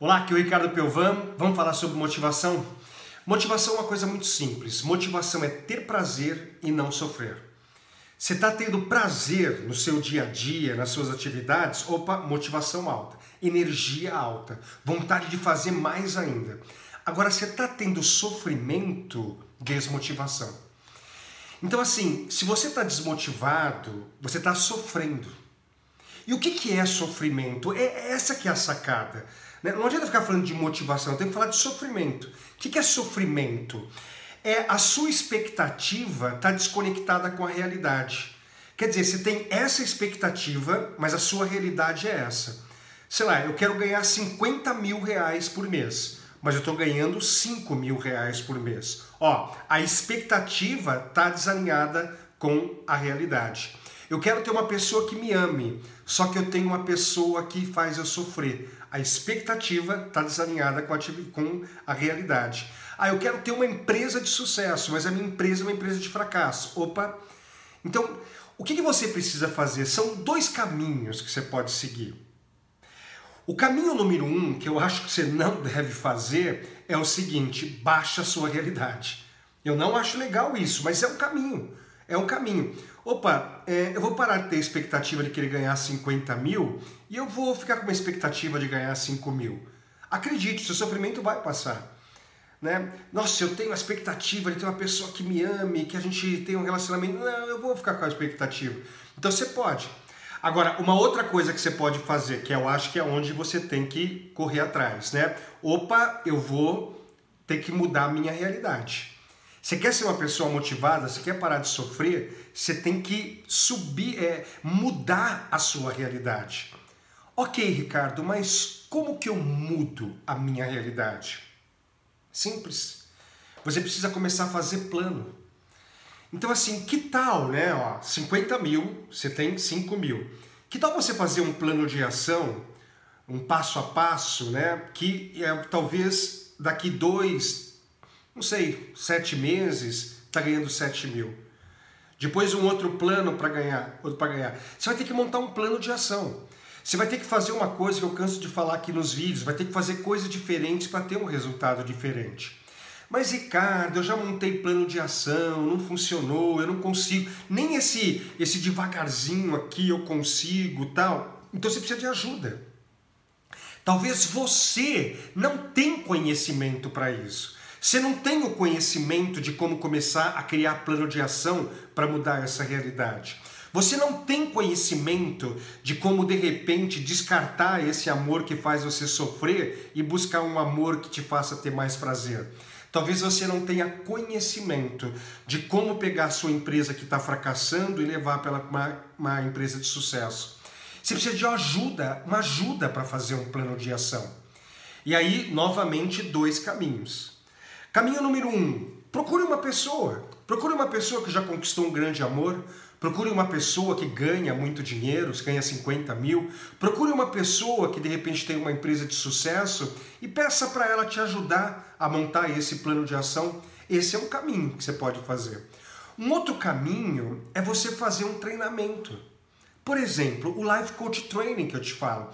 Olá, aqui é o Ricardo Pelvan. Vamos falar sobre motivação? Motivação é uma coisa muito simples. Motivação é ter prazer e não sofrer. Você está tendo prazer no seu dia a dia, nas suas atividades? Opa, motivação alta, energia alta, vontade de fazer mais ainda. Agora, você está tendo sofrimento, desmotivação. Então, assim, se você está desmotivado, você está sofrendo. E o que, que é sofrimento? É essa que é a sacada. Né? Não adianta ficar falando de motivação, tem que falar de sofrimento. O que, que é sofrimento? É a sua expectativa está desconectada com a realidade. Quer dizer, você tem essa expectativa, mas a sua realidade é essa. Sei lá, eu quero ganhar 50 mil reais por mês, mas eu estou ganhando 5 mil reais por mês. Ó, a expectativa está desalinhada com a realidade. Eu quero ter uma pessoa que me ame, só que eu tenho uma pessoa que faz eu sofrer. A expectativa está desalinhada com a, com a realidade. Ah, eu quero ter uma empresa de sucesso, mas a minha empresa é uma empresa de fracasso. Opa! Então, o que, que você precisa fazer? São dois caminhos que você pode seguir. O caminho número um, que eu acho que você não deve fazer, é o seguinte: baixa a sua realidade. Eu não acho legal isso, mas é um caminho. É um caminho. Opa, é, eu vou parar de ter expectativa de querer ganhar 50 mil e eu vou ficar com uma expectativa de ganhar 5 mil. Acredite, seu sofrimento vai passar. Né? Nossa, eu tenho a expectativa de ter uma pessoa que me ame, que a gente tenha um relacionamento. Não, eu vou ficar com a expectativa. Então você pode. Agora, uma outra coisa que você pode fazer, que eu acho que é onde você tem que correr atrás, né? Opa, eu vou ter que mudar a minha realidade. Você quer ser uma pessoa motivada, você quer parar de sofrer, você tem que subir, é, mudar a sua realidade. Ok, Ricardo, mas como que eu mudo a minha realidade? Simples. Você precisa começar a fazer plano. Então, assim, que tal, né? Ó, 50 mil, você tem 5 mil. Que tal você fazer um plano de ação, um passo a passo, né? Que é, talvez daqui dois, não sei, sete meses, está ganhando 7 mil. Depois um outro plano para ganhar, outro para ganhar. Você vai ter que montar um plano de ação. Você vai ter que fazer uma coisa que eu canso de falar aqui nos vídeos, vai ter que fazer coisas diferentes para ter um resultado diferente. Mas Ricardo, eu já montei plano de ação, não funcionou, eu não consigo, nem esse esse devagarzinho aqui eu consigo, tal. Então você precisa de ajuda. Talvez você não tenha conhecimento para isso. Você não tem o conhecimento de como começar a criar plano de ação para mudar essa realidade. Você não tem conhecimento de como de repente descartar esse amor que faz você sofrer e buscar um amor que te faça ter mais prazer. Talvez você não tenha conhecimento de como pegar a sua empresa que está fracassando e levar para uma, uma empresa de sucesso. Você precisa de ajuda, uma ajuda para fazer um plano de ação. E aí, novamente, dois caminhos. Caminho número um: procure uma pessoa. Procure uma pessoa que já conquistou um grande amor. Procure uma pessoa que ganha muito dinheiro, ganha 50 mil. Procure uma pessoa que de repente tem uma empresa de sucesso e peça para ela te ajudar a montar esse plano de ação. Esse é um caminho que você pode fazer. Um outro caminho é você fazer um treinamento. Por exemplo, o Life Coach Training que eu te falo.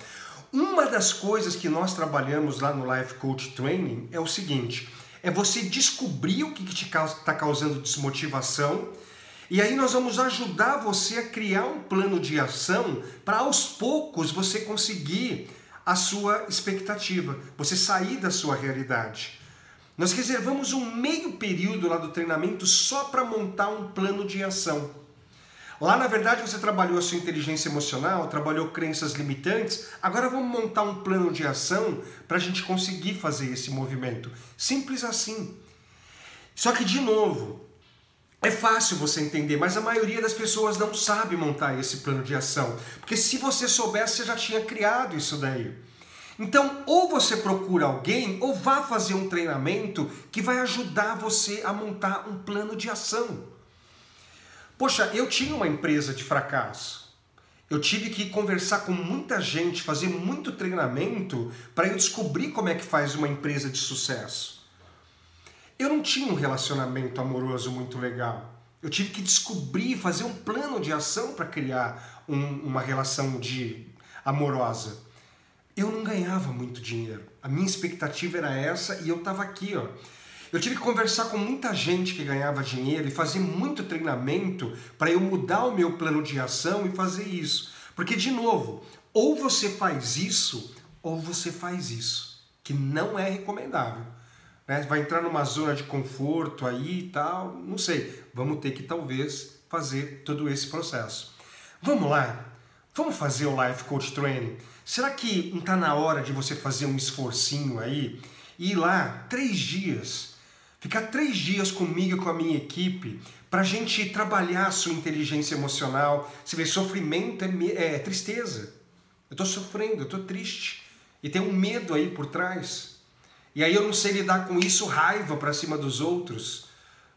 Uma das coisas que nós trabalhamos lá no Life Coach Training é o seguinte: é você descobrir o que está causando desmotivação. E aí nós vamos ajudar você a criar um plano de ação para aos poucos você conseguir a sua expectativa, você sair da sua realidade. Nós reservamos um meio período lá do treinamento só para montar um plano de ação. Lá, na verdade, você trabalhou a sua inteligência emocional, trabalhou crenças limitantes. Agora vamos montar um plano de ação para a gente conseguir fazer esse movimento. Simples assim. Só que, de novo, é fácil você entender, mas a maioria das pessoas não sabe montar esse plano de ação. Porque se você soubesse, você já tinha criado isso daí. Então, ou você procura alguém, ou vá fazer um treinamento que vai ajudar você a montar um plano de ação. Poxa, eu tinha uma empresa de fracasso. Eu tive que conversar com muita gente, fazer muito treinamento para eu descobrir como é que faz uma empresa de sucesso. Eu não tinha um relacionamento amoroso muito legal. Eu tive que descobrir, fazer um plano de ação para criar um, uma relação de amorosa. eu não ganhava muito dinheiro. A minha expectativa era essa e eu estava aqui, ó. Eu tive que conversar com muita gente que ganhava dinheiro e fazer muito treinamento para eu mudar o meu plano de ação e fazer isso. Porque, de novo, ou você faz isso ou você faz isso, que não é recomendável. Né? Vai entrar numa zona de conforto aí e tal, não sei. Vamos ter que talvez fazer todo esse processo. Vamos lá? Vamos fazer o Life Coach Training? Será que não está na hora de você fazer um esforcinho aí e ir lá três dias, ficar três dias comigo e com a minha equipe para a gente trabalhar a sua inteligência emocional? Você vê, sofrimento é, é tristeza. Eu estou sofrendo, eu estou triste e tem um medo aí por trás. E aí eu não sei lidar com isso, raiva para cima dos outros,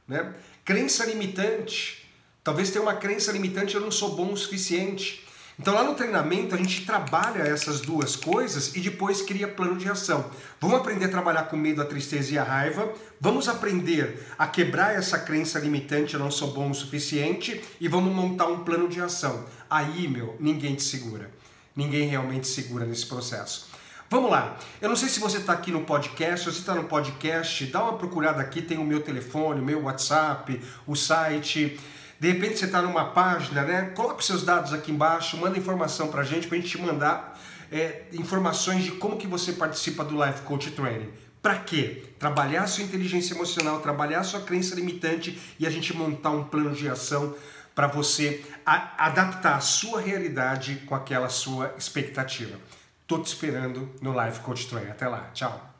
né? Crença limitante. Talvez tenha uma crença limitante, eu não sou bom o suficiente. Então lá no treinamento a gente trabalha essas duas coisas e depois cria plano de ação. Vamos aprender a trabalhar com medo, a tristeza e a raiva. Vamos aprender a quebrar essa crença limitante, eu não sou bom o suficiente e vamos montar um plano de ação. Aí, meu, ninguém te segura. Ninguém realmente segura nesse processo. Vamos lá. Eu não sei se você está aqui no podcast, se você está no podcast, dá uma procurada aqui, tem o meu telefone, o meu WhatsApp, o site. De repente você está numa página, né? Coloque os seus dados aqui embaixo, manda informação para a gente, para a gente te mandar é, informações de como que você participa do Life Coach Training. Para quê? Trabalhar sua inteligência emocional, trabalhar sua crença limitante e a gente montar um plano de ação para você a, adaptar a sua realidade com aquela sua expectativa. Tô te esperando no Life Coach Training. Até lá. Tchau.